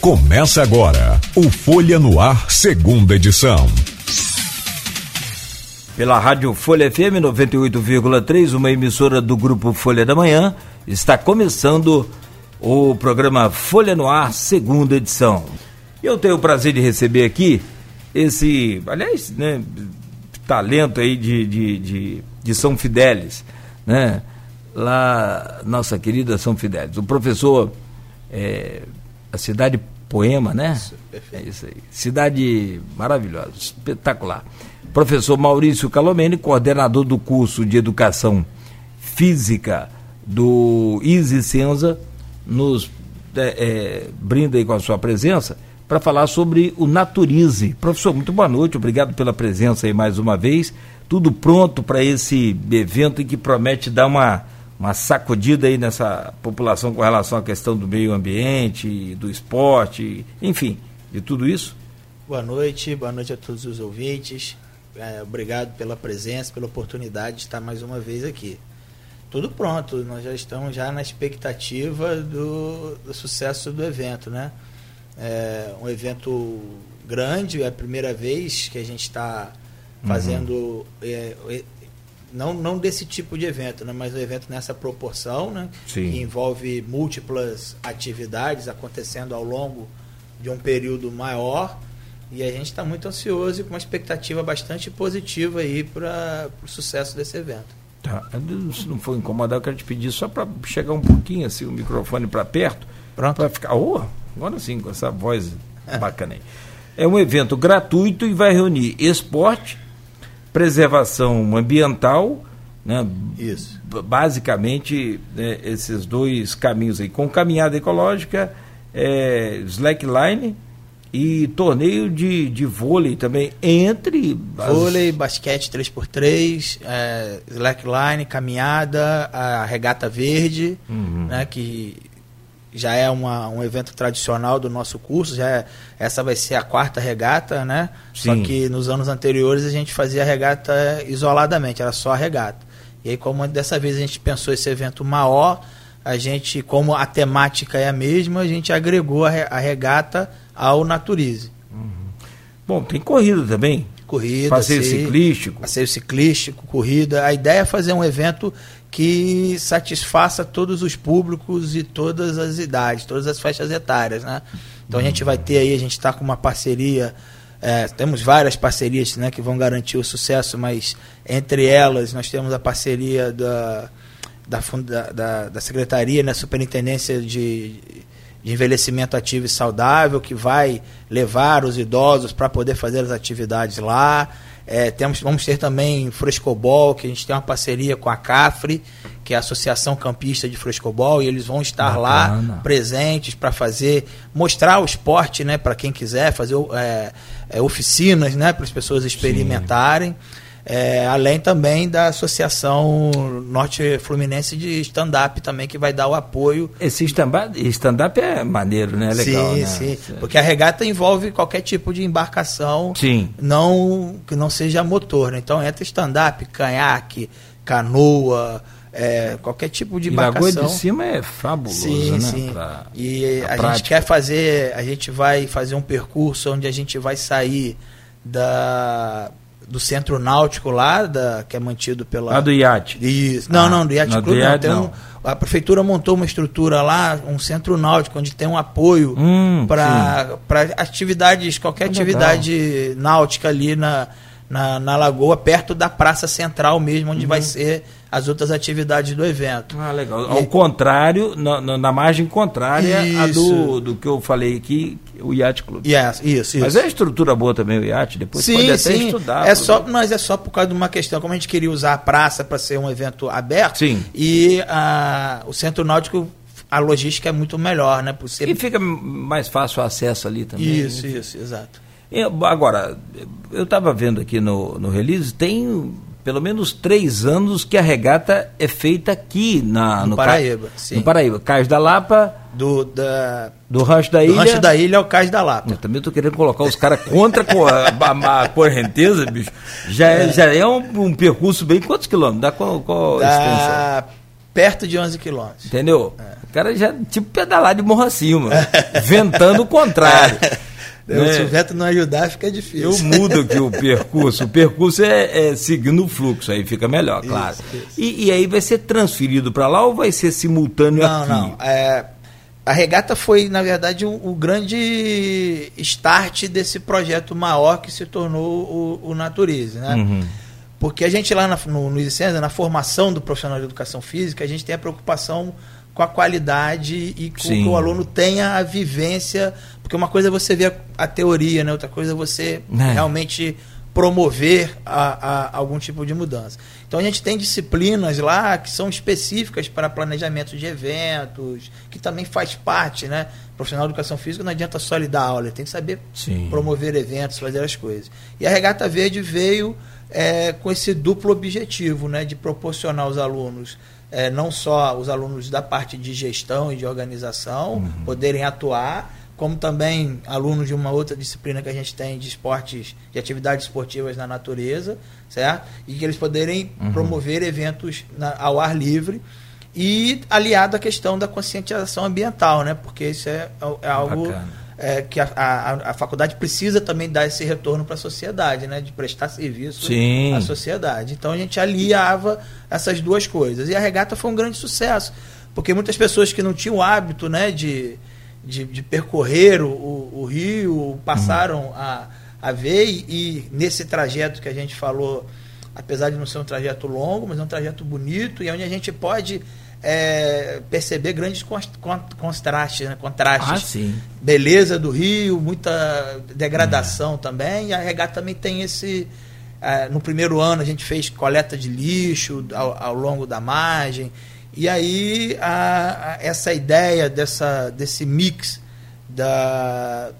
Começa agora o Folha no Ar, segunda edição. Pela Rádio Folha FM 98,3, uma emissora do grupo Folha da Manhã, está começando o programa Folha no Ar, segunda edição. Eu tenho o prazer de receber aqui esse, aliás, né, talento aí de, de, de, de São Fidélis, né? Lá, nossa querida São Fidélis. O professor, é, cidade Poema, né? Isso, é isso aí. Cidade maravilhosa, espetacular. Professor Maurício Calomene, coordenador do curso de Educação Física do Easy Senza, nos é, é, brinda aí com a sua presença para falar sobre o Naturize. Professor, muito boa noite, obrigado pela presença aí mais uma vez. Tudo pronto para esse evento que promete dar uma uma sacudida aí nessa população com relação à questão do meio ambiente, do esporte, enfim, de tudo isso? Boa noite, boa noite a todos os ouvintes. É, obrigado pela presença, pela oportunidade de estar mais uma vez aqui. Tudo pronto, nós já estamos já na expectativa do, do sucesso do evento, né? É um evento grande, é a primeira vez que a gente está fazendo uhum. é, não, não desse tipo de evento, né, mas um evento nessa proporção, né, Sim. que envolve múltiplas atividades acontecendo ao longo de um período maior. E a gente está muito ansioso e com uma expectativa bastante positiva aí para o sucesso desse evento. Tá. Se não for incomodar, eu quero te pedir só para chegar um pouquinho assim, o microfone para perto. Pronto. Para ficar. Oh, agora sim, com essa voz bacana aí. É um evento gratuito e vai reunir esporte, preservação ambiental, né? Isso. Basicamente, né, esses dois caminhos aí, com caminhada ecológica, é, slackline e torneio de, de vôlei também entre as... vôlei, basquete 3x3, é, slackline, caminhada, a regata verde, uhum. né, que já é uma, um evento tradicional do nosso curso, já é, essa vai ser a quarta regata, né? Sim. Só que nos anos anteriores a gente fazia a regata isoladamente, era só a regata. E aí, como dessa vez a gente pensou esse evento maior, a gente, como a temática é a mesma, a gente agregou a, regata ao Naturize. Uhum. Bom, tem corrida também. Corrida, passeio ciclístico. Passeio ciclístico, corrida. A ideia é fazer um evento que satisfaça todos os públicos e todas as idades, todas as faixas etárias, né? Então a gente vai ter aí, a gente está com uma parceria, é, temos várias parcerias né, que vão garantir o sucesso, mas entre elas nós temos a parceria da, da, da, da Secretaria, né, Superintendência de, de Envelhecimento Ativo e Saudável, que vai levar os idosos para poder fazer as atividades lá. É, temos, vamos ter também frescobol, que a gente tem uma parceria com a CAFRE, que é a Associação Campista de Frescobol, e eles vão estar Bacana. lá presentes para fazer, mostrar o esporte né, para quem quiser, fazer é, é, oficinas né, para as pessoas experimentarem. Sim. É, além também da Associação Norte Fluminense de Stand-Up também, que vai dar o apoio. Esse stand-up é maneiro, né? Legal, sim, né? sim. Porque a regata envolve qualquer tipo de embarcação sim. Não, que não seja motor. Né? Então entra stand-up, canhaque, canoa. É, qualquer tipo de embarcação. E a de cima é fabuloso, sim, né? Sim. Pra, e a prática. gente quer fazer, a gente vai fazer um percurso onde a gente vai sair da do centro náutico lá, da, que é mantido pela. Ah, do iate. Isso. Não, ah, não, do iate clube do iate, não. Um, a prefeitura montou uma estrutura lá, um centro náutico, onde tem um apoio hum, para atividades, qualquer ah, atividade legal. náutica ali na, na, na lagoa, perto da praça central mesmo, onde uhum. vai ser as outras atividades do evento. Ah, legal. Ao e... contrário, na, na, margem contrária isso. a do, do que eu falei aqui, o Yacht Club. Yes, isso, isso. Mas é estrutura boa também o Yacht, depois sim, pode até sim. estudar. É só, mas é só por causa de uma questão, como a gente queria usar a praça para ser um evento aberto, sim. e a, o Centro Náutico a logística é muito melhor, né? Por ser... E fica mais fácil o acesso ali também. Isso, né? isso, exato. Eu, agora, eu estava vendo aqui no, no release, tem pelo menos três anos que a regata é feita aqui na, no, no Paraíba. Ca... No Paraíba. Cais da Lapa. Do, da... do Rancho da Ilha. Do Rancho da Ilha é o Cais da Lapa. Eu também estou querendo colocar os caras contra a, a, correnteza, bicho. Já é, é já é um, um, percurso bem. Quantos quilômetros? Dá qual, qual Dá perto de 11 quilômetros. Entendeu? É. O cara já, tipo, pedalar de morro acima, ventando o contrário. Né? Se o vento não ajudar, fica difícil. Eu mudo aqui o percurso. O percurso é, é seguindo o fluxo, aí fica melhor, claro. Isso, isso. E, e, aí vai ser transferido para lá ou vai ser simultâneo não, aqui? Não, não. É, a regata foi, na verdade, o, o, grande start desse projeto maior que se tornou o, o Naturize, né? Uhum. Porque a gente lá na, no, no ICENSA, na formação do profissional de educação física, a gente tem a preocupação com a qualidade e com Sim. que o aluno tenha a vivência, porque uma coisa é você ver a, a teoria, né? outra coisa é você é. realmente promover a, a, algum tipo de mudança. Então a gente tem disciplinas lá que são específicas para planejamento de eventos, que também faz parte, né? Profissional de educação física não adianta só lhe dar aula, ele tem que saber Sim. promover eventos, fazer as coisas. E a Regata Verde veio é, com esse duplo objetivo, né? De proporcionar aos alunos é, não só os alunos da parte de gestão e de organização uhum. poderem atuar, como também alunos de uma outra disciplina que a gente tem de esportes, de atividades esportivas na natureza, certo? E que eles poderem uhum. promover eventos na, ao ar livre e aliado à questão da conscientização ambiental, né? Porque isso é, é algo Bacana é, que a, a, a, faculdade precisa também dar esse retorno para a sociedade, né? De prestar serviço Sim. à sociedade. Então a gente aliava essas duas coisas. E a regata foi um grande sucesso, porque muitas pessoas que não tinham o hábito né, de, de, de percorrer o, o, rio passaram uhum. a, a ver, e, e nesse trajeto que a gente falou, apesar de não ser um trajeto longo, mas é um trajeto bonito, e onde a gente pode é, perceber grandes contrastes, né? contrastes. Ah, Beleza do rio, muita degradação é. também. E a regata também tem esse. É, no primeiro ano a gente fez coleta de lixo ao, ao longo da margem. E aí a, a, essa ideia dessa, desse mix da,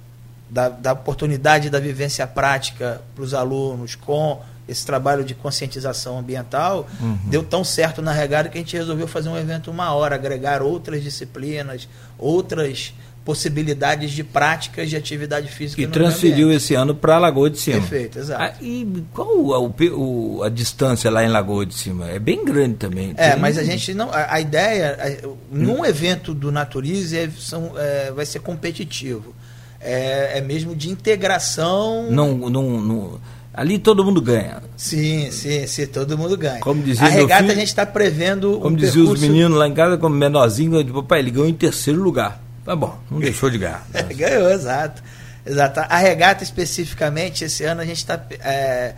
da, da oportunidade da vivência prática para os alunos com esse trabalho de conscientização ambiental uhum. deu tão certo na regada que a gente resolveu fazer um evento uma hora, agregar outras disciplinas, outras possibilidades de práticas de atividade física. E transferiu esse ano para a Lagoa de Cima. Perfeito, exato. Ah, e qual a, o, a distância lá em Lagoa de Cima? É bem grande também. É, mas a gente não. A, a ideia, a, num hum. evento do Naturize é, são, é, vai ser competitivo. É, é mesmo de integração. Não, não, não Ali todo mundo ganha. Sim, sim, sim, todo mundo ganha. Como dizia a regata filho, a gente está prevendo. Como um diziam percurso... os meninos lá em casa, como menorzinho, tipo, papai, ele ganhou em terceiro lugar. Tá bom, não deixou de ganhar. ganhou, exato. Exato. A regata especificamente, esse ano a gente está é,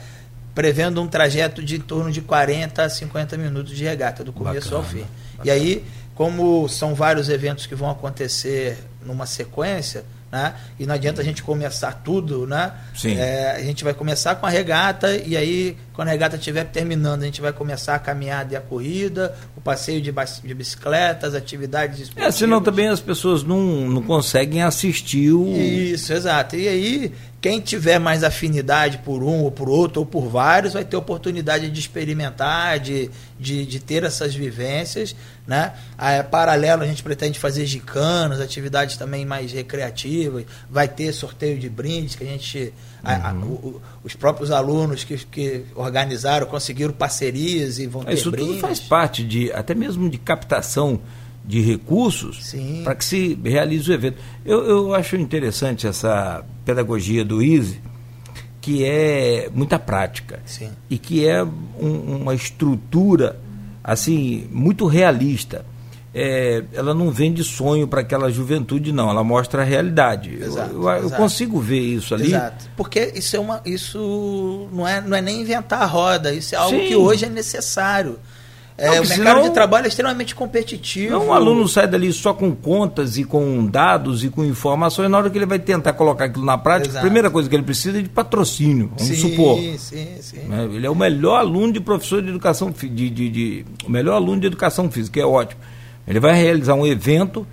prevendo um trajeto de em torno de 40 a 50 minutos de regata, do começo bacana, ao fim. Bacana. E aí, como são vários eventos que vão acontecer numa sequência, né? E não adianta a gente começar tudo, né? Sim. É, a gente vai começar com a regata e aí, quando a regata estiver terminando, a gente vai começar a caminhada e a corrida, o passeio de, de bicicletas, atividades esportivas. É, senão também as pessoas não, não conseguem assistir o... Isso, exato. E aí, quem tiver mais afinidade por um ou por outro ou por vários vai ter oportunidade de experimentar, de, de, de ter essas vivências. Né? A, paralelo, a gente pretende fazer gicanas, atividades também mais recreativas. Vai ter sorteio de brindes que a gente. Uhum. A, o, os próprios alunos que, que organizaram conseguiram parcerias e vão ter Isso brindes. tudo faz parte de até mesmo de captação de recursos para que se realize o evento. Eu, eu acho interessante essa pedagogia do ISE, que é muita prática Sim. e que é um, uma estrutura assim muito realista. É, ela não vende sonho para aquela juventude, não. Ela mostra a realidade. Exato, eu, eu, eu consigo ver isso ali. Exato. Porque isso é uma, isso não é, não é nem inventar a roda. Isso é algo Sim. que hoje é necessário. É, não, o mercado senão, de trabalho é extremamente competitivo. Não, um aluno sai dali só com contas e com dados e com informações, na hora que ele vai tentar colocar aquilo na prática, Exato. a primeira coisa que ele precisa é de patrocínio, vamos sim, supor. Sim, sim. Né? Ele é o melhor aluno de professor de educação de, de, de, o melhor aluno de educação física, é ótimo. Ele vai realizar um evento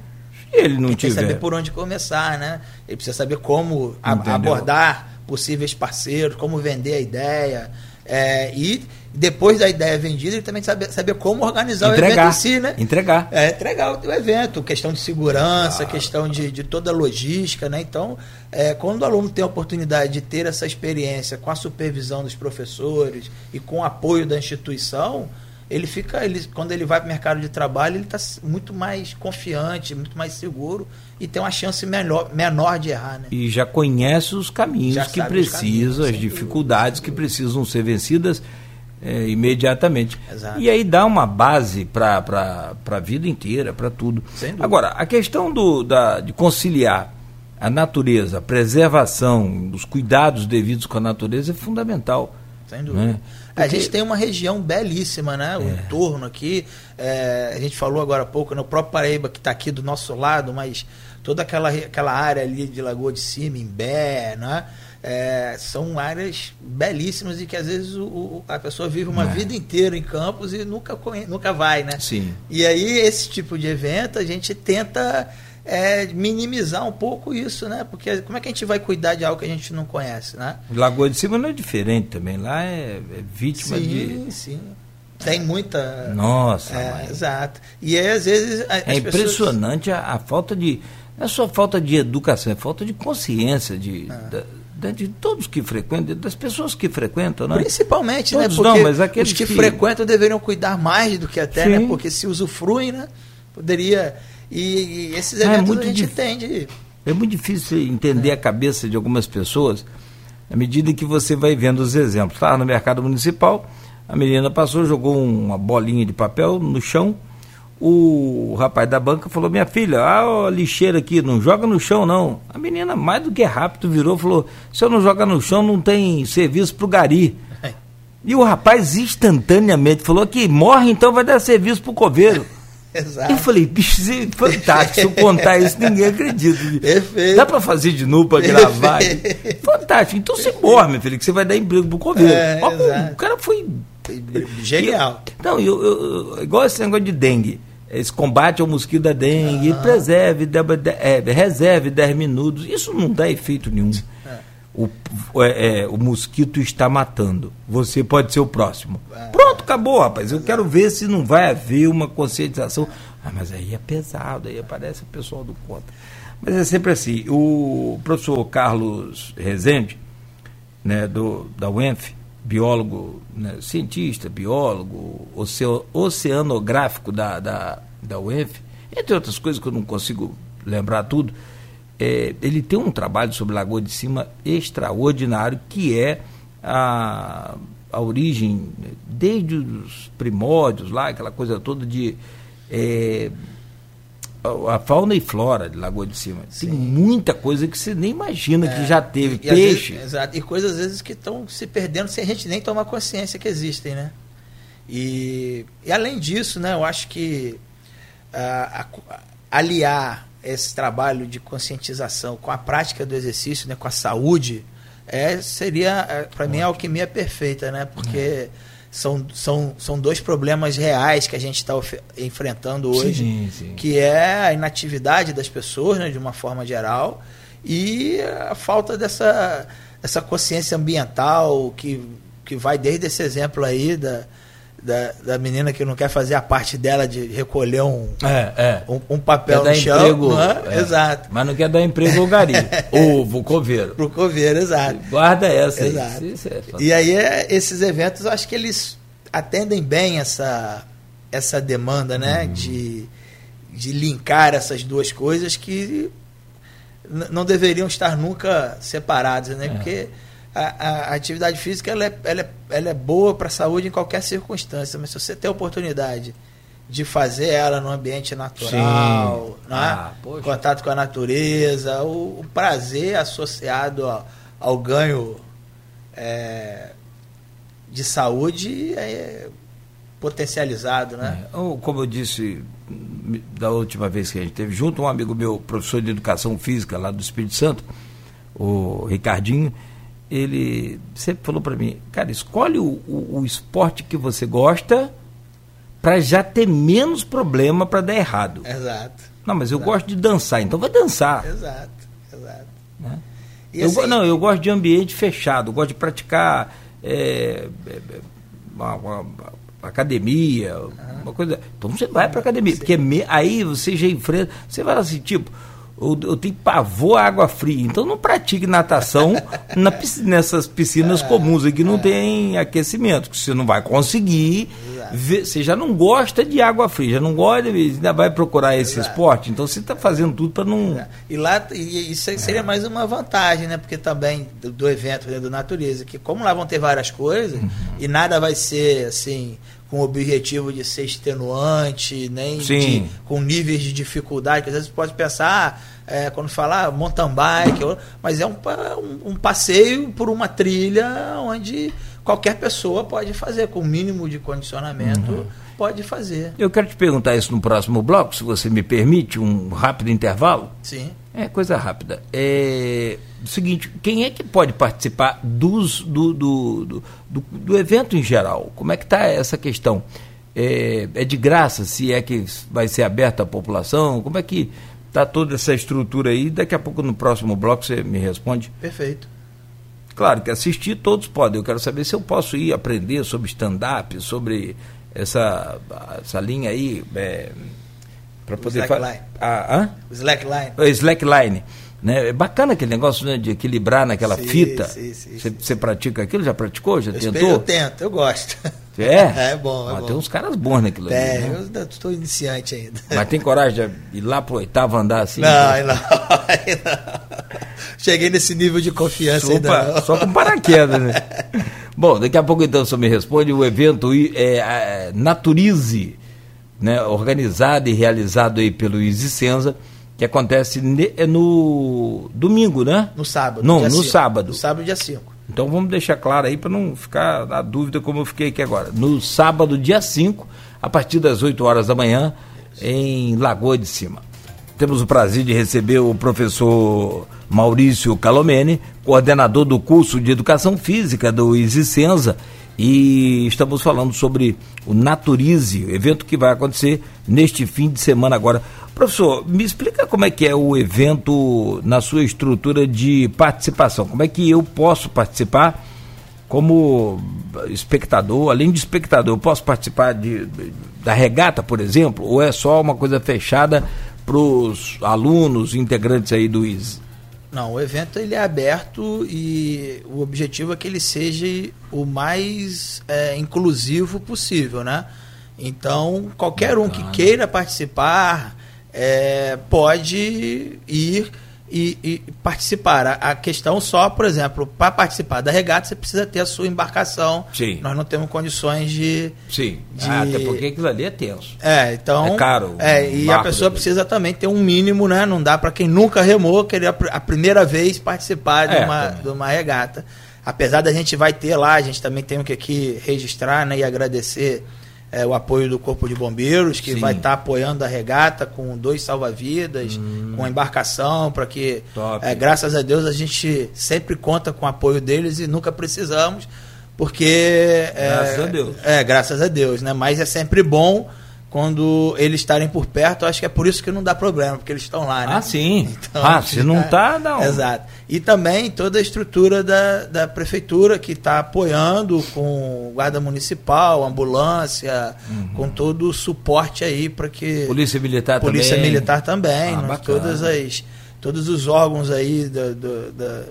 e ele não ele tiver. saber por onde começar, né? Ele precisa saber como abordar possíveis parceiros, como vender a ideia. É, e depois da ideia vendida, ele também saber, saber como organizar entregar, o evento em si, né? Entregar. É, entregar o, o evento, questão de segurança, ah. questão de, de toda a logística, né? Então, é, quando o aluno tem a oportunidade de ter essa experiência com a supervisão dos professores e com o apoio da instituição, ele fica, ele, quando ele vai para o mercado de trabalho, ele está muito mais confiante, muito mais seguro e tem uma chance menor, menor de errar. Né? E já conhece os caminhos já que precisam, as dificuldades que precisam ser vencidas é, imediatamente. Exato. E aí dá uma base para a vida inteira, para tudo. Agora, a questão do, da, de conciliar a natureza, a preservação, os cuidados devidos com a natureza é fundamental. Sem dúvida. Né? Porque... A gente tem uma região belíssima, né? O é. entorno aqui. É, a gente falou agora há pouco, no né? próprio Paraíba, que está aqui do nosso lado, mas toda aquela, aquela área ali de Lagoa de Cima, Imbé, né? É, são áreas belíssimas e que às vezes o, a pessoa vive uma é. vida inteira em campos e nunca, nunca vai, né? Sim. E aí, esse tipo de evento, a gente tenta é, minimizar um pouco isso, né? Porque como é que a gente vai cuidar de algo que a gente não conhece, né? Lagoa de Cima não é diferente também, lá é, é vítima sim, de... Sim, sim. Tem muita... Nossa, é, Exato. E aí, às vezes... é impressionante pessoas... a, a, falta de... Não é só falta de educação, é falta de consciência de... É. Da, de todos que frequentam, das pessoas que frequentam, né? Principalmente, né? todos né? Porque não, mas aqueles os que, que, frequentam deveriam cuidar mais do que até, né? Sim. né? Porque se usufruem, né? Poderia e, e esses eventos é muito a gente entende. É muito difícil entender é. a cabeça de algumas pessoas à medida que você vai vendo os exemplos. Estava no mercado municipal, a menina passou, jogou uma bolinha de papel no chão. O rapaz da banca falou: Minha filha, a lixeira aqui, não joga no chão não. A menina, mais do que rápido, virou e falou: Se eu não jogar no chão, não tem serviço para o gari. É. E o rapaz instantaneamente falou que morre, então vai dar serviço para o coveiro. Exato. Eu falei, bicho, é fantástico. Se eu contar isso, ninguém acredita. Perfeito. Dá para fazer de novo para gravar? fantástico. Então você morre, meu filho, que você vai dar emprego pro coveiro. É, o cara foi. Genial. Eu, não, eu, eu, igual esse negócio de dengue. Esse combate ao mosquito da dengue, ah. preserve, de, de, é, reserve 10 minutos. Isso não dá efeito nenhum. O, é, é, o mosquito está matando. Você pode ser o próximo. Pronto, acabou, rapaz. Eu quero ver se não vai haver uma conscientização. Ah, mas aí é pesado, aí aparece o pessoal do contra. Mas é sempre assim. O professor Carlos Rezende, né, do, da UENF, biólogo, né, cientista, biólogo, oceanográfico da, da, da UENF, entre outras coisas que eu não consigo lembrar tudo, é, ele tem um trabalho sobre Lagoa de Cima extraordinário, que é a, a origem, desde os primórdios lá, aquela coisa toda de. É, a fauna e flora de Lagoa de Cima. Sim. Tem muita coisa que você nem imagina é, que já teve. E, Peixe. Vezes, exato. E coisas às vezes que estão se perdendo sem a gente nem tomar consciência que existem, né? E, e além disso, né, eu acho que a, a, aliar esse trabalho de conscientização com a prática do exercício, né, com a saúde, é, seria, é, para mim, a alquimia perfeita, né? Porque é. são, são, são dois problemas reais que a gente está enfrentando hoje, sim, sim. que é a inatividade das pessoas, né, de uma forma geral, e a falta dessa, dessa consciência ambiental que, que vai desde esse exemplo aí da, da, da menina que não quer fazer a parte dela de recolher um, é, é. um, um, papel quer no chão. Emprego, é? Exato. Mas não quer dar emprego ao gari. ou pro coveiro. Pro coveiro, exato. Guarda essa exato. aí. É e aí é, esses eventos, eu acho que eles atendem bem essa, essa demanda, né? Uhum. De, de linkar essas duas coisas que não deveriam estar nunca separadas, né? É. Porque a, a, atividade física ela é, ela é, ela é boa para a saúde em qualquer circunstância, mas se você tem a oportunidade de fazer ela no ambiente natural, né? ah, contato com a natureza, o, o prazer associado ao, ao ganho é, de saúde é potencializado, né? É, ou, como eu disse da última vez que a gente teve junto, um amigo meu, professor de educação física lá do Espírito Santo, o Ricardinho, ele sempre falou para mim, cara, escolhe o, o, o, esporte que você gosta para já ter menos problema para dar errado. Exato. Não, mas eu gosto de dançar, então vai dançar. Exato, exato. Né? Eu, assim, não, eu gosto de ambiente fechado, gosto de praticar é, é, uma, uma, uma academia, uhum. uma coisa. Então você vai para academia, porque aí você já enfrenta, você vai assim, tipo, eu, eu tenho pavor à água fria. Então não pratique natação na, nessas piscinas é, comuns aqui não é. tem aquecimento, que você não vai conseguir. Ver, você já não gosta de água fria, já não gosta, ainda vai procurar esse Exato. esporte. Então você está fazendo tudo para não. E lá e isso seria mais uma vantagem, né? Porque também do, do evento né, do natureza, que como lá vão ter várias coisas uhum. e nada vai ser assim com o objetivo de ser extenuante, nem de, com níveis de dificuldade, que às vezes pode pensar, é, quando falar mountain bike, mas é um, um, um, passeio por uma trilha onde qualquer pessoa pode fazer, com o mínimo de condicionamento, uhum. pode fazer. Eu quero te perguntar isso no próximo bloco, se você me permite, um rápido intervalo. Sim. É coisa rápida. É o seguinte, quem é que pode participar dos, do, do, do, do, evento em geral? Como é que está essa questão? É, é, de graça, se é que vai ser aberto à população? Como é que está toda essa estrutura aí? Daqui a pouco, no próximo bloco, você me responde. Perfeito. Claro que assistir todos podem. Eu quero saber se eu posso ir aprender sobre stand-up, sobre essa, essa linha aí. É, para poder falar. Ah, slackline. Slackline. Né? É bacana aquele negócio né, de equilibrar naquela sim, fita. Você pratica aquilo? Já praticou? Já eu tentou? Espero, eu tento, eu gosto. É? É bom. É ah, bom. Tem uns caras bons naquilo é, ali. Né? eu estou iniciante ainda. Mas tem coragem de ir lá pro oitavo andar assim? Não, né? não, não. Cheguei nesse nível de confiança Opa, ainda. Só com paraquedas, né? bom, daqui a pouco então você me responde. O evento é, é Naturize né, organizado e realizado aí pelo Easy Senza, que acontece é no domingo, né? No sábado. Não, no cinco. sábado. No sábado, dia 5. Então vamos deixar claro aí para não ficar na dúvida como eu fiquei aqui agora. No sábado, dia 5, a partir das 8 horas da manhã, em Lagoa de Cima. Temos o prazer de receber o professor Maurício Calomene, coordenador do curso de Educação Física do Senza, e estamos falando sobre o Naturize, evento que vai acontecer neste fim de semana agora. Professor, me explica como é que é o evento na sua estrutura de participação. Como é que eu posso participar como espectador, além de espectador, eu posso participar de, da regata, por exemplo, ou é só uma coisa fechada para os alunos, integrantes aí do IS? Não, o evento ele é aberto e o objetivo é que ele seja o mais é, inclusivo possível, né? Então, qualquer um que queira participar é, pode ir e, e participar. A, a, questão só, por exemplo, para participar da regata, você precisa ter a sua embarcação. Sim. Nós não temos condições de. Sim. De... Ah, até porque aquilo ali é tenso. É, então. É caro. É, e a pessoa precisa também ter um mínimo, né? Não dá para quem nunca remou querer a, primeira vez participar de, é, uma, de uma regata. Apesar da gente vai ter lá, a gente também tem que aqui registrar né, e agradecer é, o apoio do Corpo de Bombeiros, que Sim. vai estar tá apoiando a regata com dois salva-vidas, hum. com a embarcação, para que, é, graças a Deus, a gente sempre conta com o apoio deles e nunca precisamos, porque. Graças é, a Deus. É, graças a Deus, né? Mas é sempre bom quando eles estarem por perto, acho que é por isso que não dá problema, porque eles estão lá, né? Ah, sim. Então, ah, se não está, não. Exato. E também toda a estrutura da, da prefeitura que está apoiando com guarda municipal, ambulância, uhum. com todo o suporte aí para que. Polícia Militar Polícia também. Militar também. Ah, todas as, todos os órgãos aí do, do, do,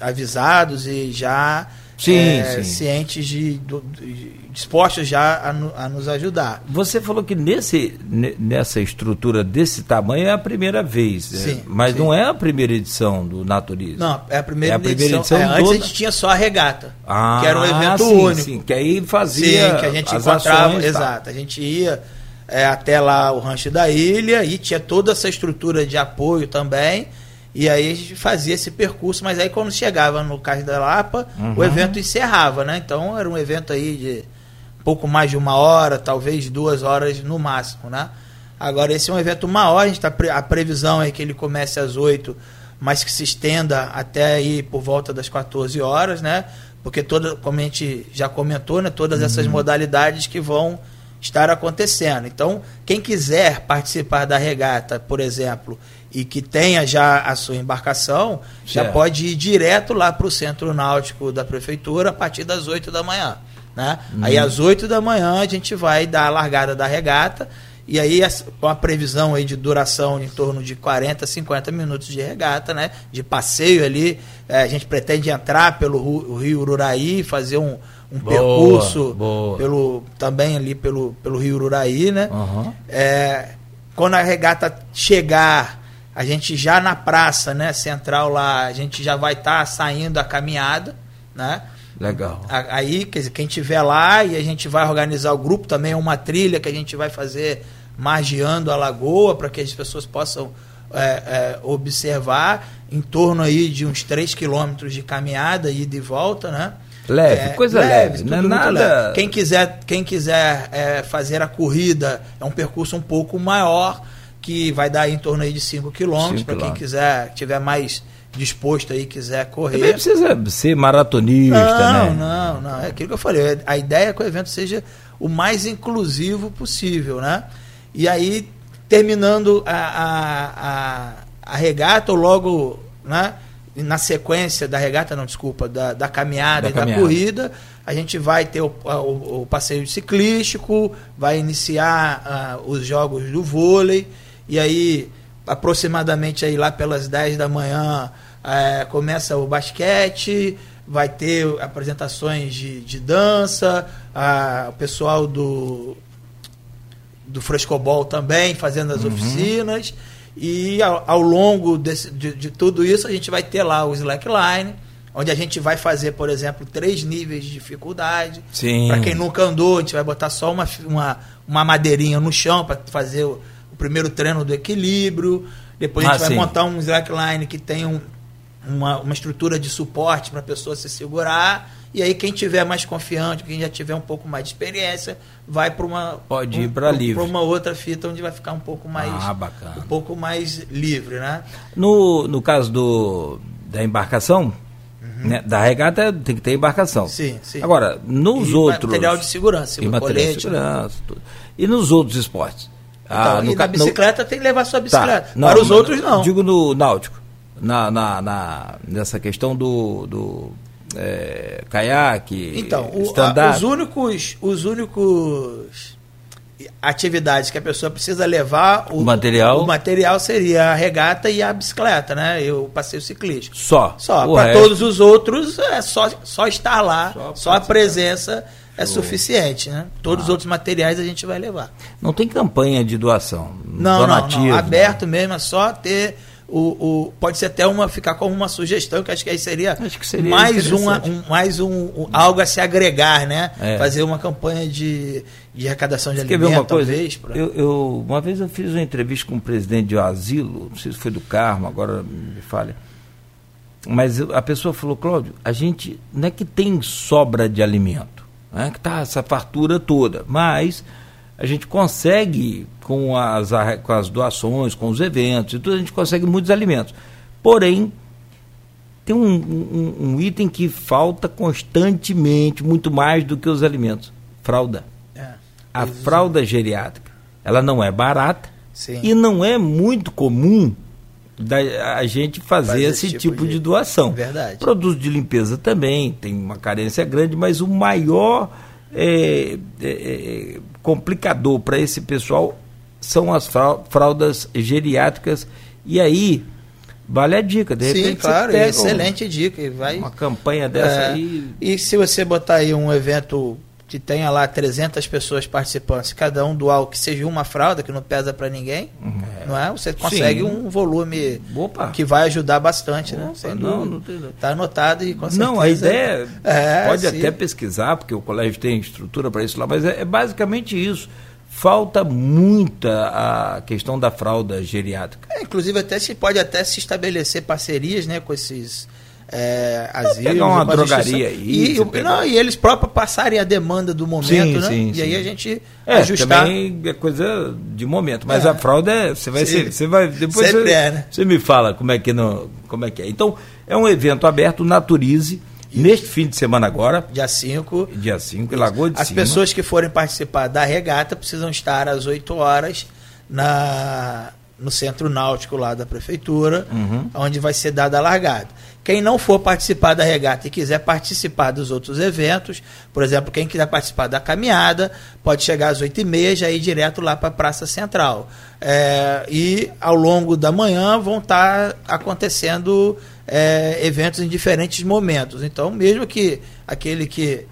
avisados e já sim, é, sim. cientes de, de, dispostos já a, a, nos ajudar. Você falou que nesse, nessa estrutura desse tamanho é a primeira vez, né? sim, mas sim. não é a primeira edição do Naturismo. Não, é a primeira, é a primeira edição. edição é, antes a gente tinha só a regata, ah, que era um evento sim, único. Sim, que aí fazia. Sim, que a gente encontrava. Ações, exato, tá. a gente ia é, até lá o rancho da ilha e tinha toda essa estrutura de apoio também e aí a gente fazia esse percurso, mas aí quando chegava no Cais da Lapa, uhum. o evento encerrava, né? Então era um evento aí de pouco mais de uma hora, talvez duas horas no máximo, né? Agora esse é um evento maior, a, gente tá, a previsão é que ele comece às oito, mas que se estenda até aí por volta das 14 horas, né? Porque toda, como a gente já comentou, né, todas essas uhum. modalidades que vão estar acontecendo. Então, quem quiser participar da regata, por exemplo, e que tenha já a sua embarcação, certo. já pode ir direto lá para o centro náutico da prefeitura a partir das 8 da manhã. Né? Uhum. Aí às 8 da manhã a gente vai dar a largada da regata E aí, com a previsão aí de duração em torno de 40, 50 minutos de regata, né? De passeio ali. É, a gente pretende entrar pelo Rio Ururaí, fazer um, um boa, percurso boa. pelo também ali pelo, pelo Rio Ururaí, né? Uhum. É, quando a regata chegar, a gente já na praça, né, central lá, a gente já vai estar tá saindo a caminhada, né? Legal. Aí, quer dizer, quem tiver lá e a gente vai organizar o grupo também é uma trilha que a gente vai fazer margeando a lagoa para que as pessoas possam é, é, observar em torno aí de uns 3 quilômetros de caminhada ida e volta, né? Leve, é, coisa leve, leve não é nada. Leve. Quem quiser, quem quiser é, fazer a corrida, é um percurso um pouco maior, que vai dar em torno aí de 5 quilômetros, para quem quiser, tiver mais disposto aí, quiser correr. Também precisa ser maratonista, não, né? Não, não, é aquilo que eu falei. A ideia é que o evento seja o mais inclusivo possível, né? E aí, terminando a, a, a, a regata, ou logo, né? Na sequência da regata, não, desculpa, da, da caminhada da e caminhada. da corrida, a gente vai ter o, o, o passeio ciclístico, vai iniciar uh, os jogos do vôlei, e aí, aproximadamente aí lá pelas 10 da manhã, uh, começa o basquete, vai ter apresentações de, de dança, uh, o pessoal do, do frescobol também fazendo as uhum. oficinas. E ao, ao longo desse, de, de, tudo isso, a gente vai ter lá o slackline, onde a gente vai fazer, por exemplo, três níveis de dificuldade. Para quem nunca andou, a gente vai botar só uma, uma, uma madeirinha no chão para fazer o, o, primeiro treino do equilíbrio. Depois a gente ah, vai sim. montar um slackline que tem um, uma, uma estrutura de suporte para a pessoa se segurar. E aí quem tiver mais confiante, quem já tiver um pouco mais de experiência, vai para uma pode ir para livre, para uma outra fita onde vai ficar um pouco mais ah, bacana. um pouco mais livre, né? No, no caso do da embarcação, uhum. né, da regata tem que ter embarcação. Sim, sim. Agora, nos e outros material de segurança, e material colete, de segurança, né? tudo. E nos outros esportes? Então, ah, e na bicicleta no... tem que levar sua tá. bicicleta. Tá. Não, Para os outros não. Digo no náutico. Na, na, na, nessa questão do, do é, caiaque, então, o, a, os únicos, os únicos atividades que a pessoa precisa levar o, o, material o material seria a regata e a bicicleta, né? Eu passeio ciclístico. Só. Só. Para todos os outros é só só estar lá, só, só a presença é suficiente, né? Todos ah. os outros materiais a gente vai levar. Não tem campanha de doação. Não, não, não. Aberto não. mesmo, é só ter o, o, pode ser até uma ficar como uma sugestão, que acho que aí seria, que seria mais, uma, um, mais um, um, algo a se agregar, né? É. Fazer uma campanha de, de arrecadação de alimentos, uma coisa? talvez. Pra... Eu, eu, uma vez eu fiz uma entrevista com o presidente de um asilo, não sei se foi do Carmo, agora me falha. Mas a pessoa falou, Cláudio, a gente não é que tem sobra de alimento, não é que tá essa fartura toda, mas a gente consegue, com as, com as doações, com os eventos e tudo, a gente consegue muitos alimentos. Porém, tem um, um, um item que falta constantemente, muito mais do que os alimentos: fralda. É, a fralda geriátrica. Ela não é barata Sim. e não é muito comum da, a gente fazer esse, esse, tipo, tipo de, de, doação. Verdade. Produtos de limpeza também, tem uma carência grande, mas o maior é, é, é, complicador para esse pessoal são as fraldas geriátricas. E aí, vale a dica. De Sim, claro, excelente um, dica. Vai, uma campanha dessa é, aí. E se você botar aí um evento que tenha lá 300 pessoas participando, se cada um doar o que seja uma fralda, que não pesa para ninguém, é. não é? Você consegue Sim. um volume Opa. que vai ajudar bastante, né? Opa, né? Sem não, não tem... Tá anotado e com Não, a ideia é, pode até pesquisar, porque o colégio tem estrutura para isso lá, mas é, é basicamente isso falta muita a questão da fralda geriátrica. É, inclusive até se pode até se estabelecer parcerias, né, com esses é. Pegar uma drogaria aí. E, não, e eles próprios passarem a demanda do momento, sim, né? Sim, e sim. aí a gente é, ajustar. Também é coisa de momento, mas é. a fralda é, você vai ser, você vai depois você, é, né? você me fala como é que não, como é que é. Então, é um evento aberto, Naturize. Isso. Neste fim de semana agora. Dia 5. Dia 5, em Lagoa de As Cima. pessoas que forem participar da regata precisam estar às 8 horas na no centro náutico lá da prefeitura, uhum. onde vai ser dada a largada. Quem não for participar da regata e quiser participar dos outros eventos, por exemplo, quem quiser participar da caminhada, pode chegar às 8h30 já ir direto lá para a Praça Central. É, e ao longo da manhã vão estar tá acontecendo é, eventos em diferentes momentos. Então, mesmo que aquele que,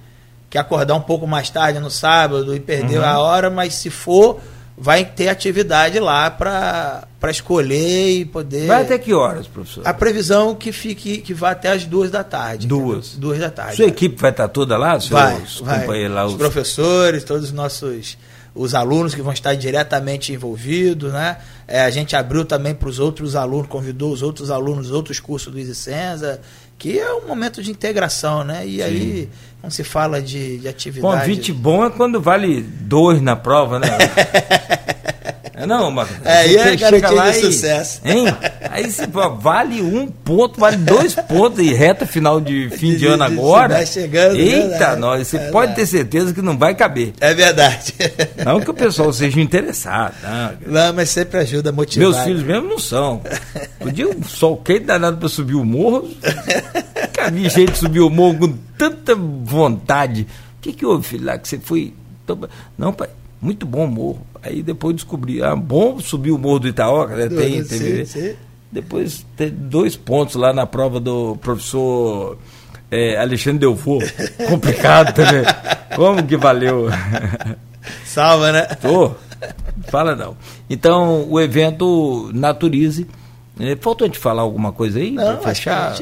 que acordar um pouco mais tarde no sábado e perder uhum. a hora, mas se for vai ter atividade lá para escolher e poder. Vai até que horas, professor? A previsão que fique que vá até as duas da tarde. Duas. Entendeu? Duas da tarde. Sua equipe vai estar toda lá? Vai, vai. Lá, os... os professores, todos os nossos os alunos que vão estar diretamente envolvidos, né? É, a gente abriu também para os outros alunos, convidou os outros alunos, outros cursos do Isicenza, que é um momento de integração, né? E Sim. aí, quando se fala de, de atividade... Convite bom é quando vale dois na prova, né? É, não, mas é, aí é chega lá de e, sucesso. Hein? Aí se vale um ponto, vale dois pontos e reta final de fim de, de ano agora. Vai chegando. Eita, verdade, nós, você verdade. pode ter certeza que não vai caber. É verdade. Não que o pessoal seja interessado. Não, não mas sempre ajuda a motivar. Meus filhos mesmo não são. Podia um sol quente danado para subir o morro. Nunca jeito de subir o morro com tanta vontade. O que, que houve, filho, lá que você foi. Não, pai, muito bom o morro. Aí depois descobri, ah, bom subir o Morro do Itaoca, né? Tem, tem, sim, sim. Depois tem dois pontos lá na prova do professor é, Alexandre Delvaux. Complicado também. Como que valeu? Salva, né? Tô. Fala não. Então, o evento Naturize. É, faltou a gente falar alguma coisa aí para fechar?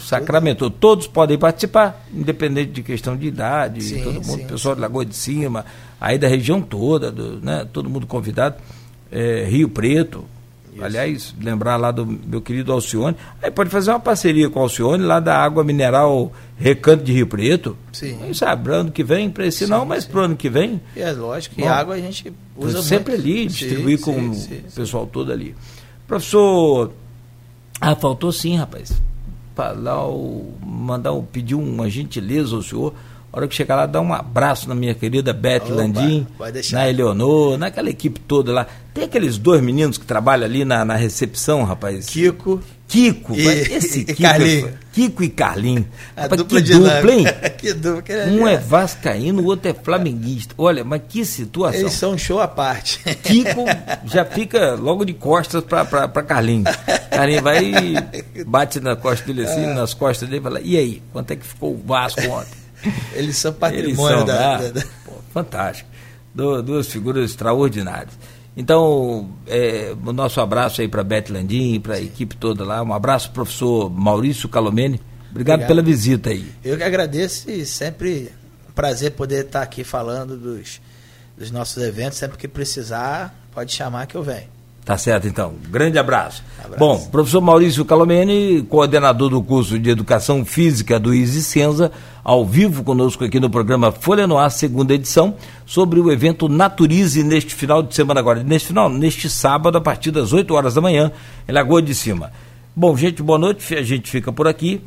Sacramento. Todos podem participar, independente de questão de idade, sim, todo mundo, sim, pessoal sim. de Lagoa de Cima, aí da região toda, do, né, todo mundo convidado. É, Rio Preto, Isso. aliás, lembrar lá do meu querido Alcione. Aí pode fazer uma parceria com o Alcione lá da água mineral Recanto de Rio Preto. Sim. Quem sabe, ano que vem, para esse sim, não, mas para o ano que vem. É lógico, que água a gente usa Sempre muito. ali, distribuir com o pessoal todo ali. Professor. Ah, faltou sim, rapaz. Falar o, mandar um, pedir uma gentileza ao senhor a hora que chegar lá, dá um abraço na minha querida Beth Opa, Landim, na Eleonor, naquela equipe toda lá. Tem aqueles dois meninos que trabalham ali na, na recepção, rapaz. Kiko. Kiko, e, esse Kiko, e Carlinho. Kiko e Carlinho. A rapaz, dupla que dupla, hein? que dupla. Um é vascaíno, o outro é flamenguista. Olha, mas que situação. Eles são um show à parte. Kiko já fica logo de costas para Carlinho. Carlinho vai e bate na costa dele assim, ah. nas costas dele e fala, e aí, quanto é que ficou o Vasco ontem? Eles são patrimônio Eles são, da, ah, da, da... Pô, Fantástico. Du duas figuras extraordinárias. Então, é, o nosso abraço aí para Beth Landim, para a equipe toda lá. Um abraço, professor Maurício Calomene. Obrigado, Obrigado, pela visita aí. Eu que agradeço e sempre um prazer poder estar aqui falando dos, dos nossos eventos. Sempre que precisar, pode chamar que eu venho. Tá certo, então. Grande abraço. abraço. Bom, professor Maurício Calomene, coordenador do curso de Educação Física do Senza, ao vivo conosco aqui no programa Folha no Ar, segunda edição, sobre o evento Naturize neste final de semana agora. Neste final, neste sábado, a partir das 8 horas da manhã, em Lagoa de Cima. Bom, gente, boa noite. A gente fica por aqui.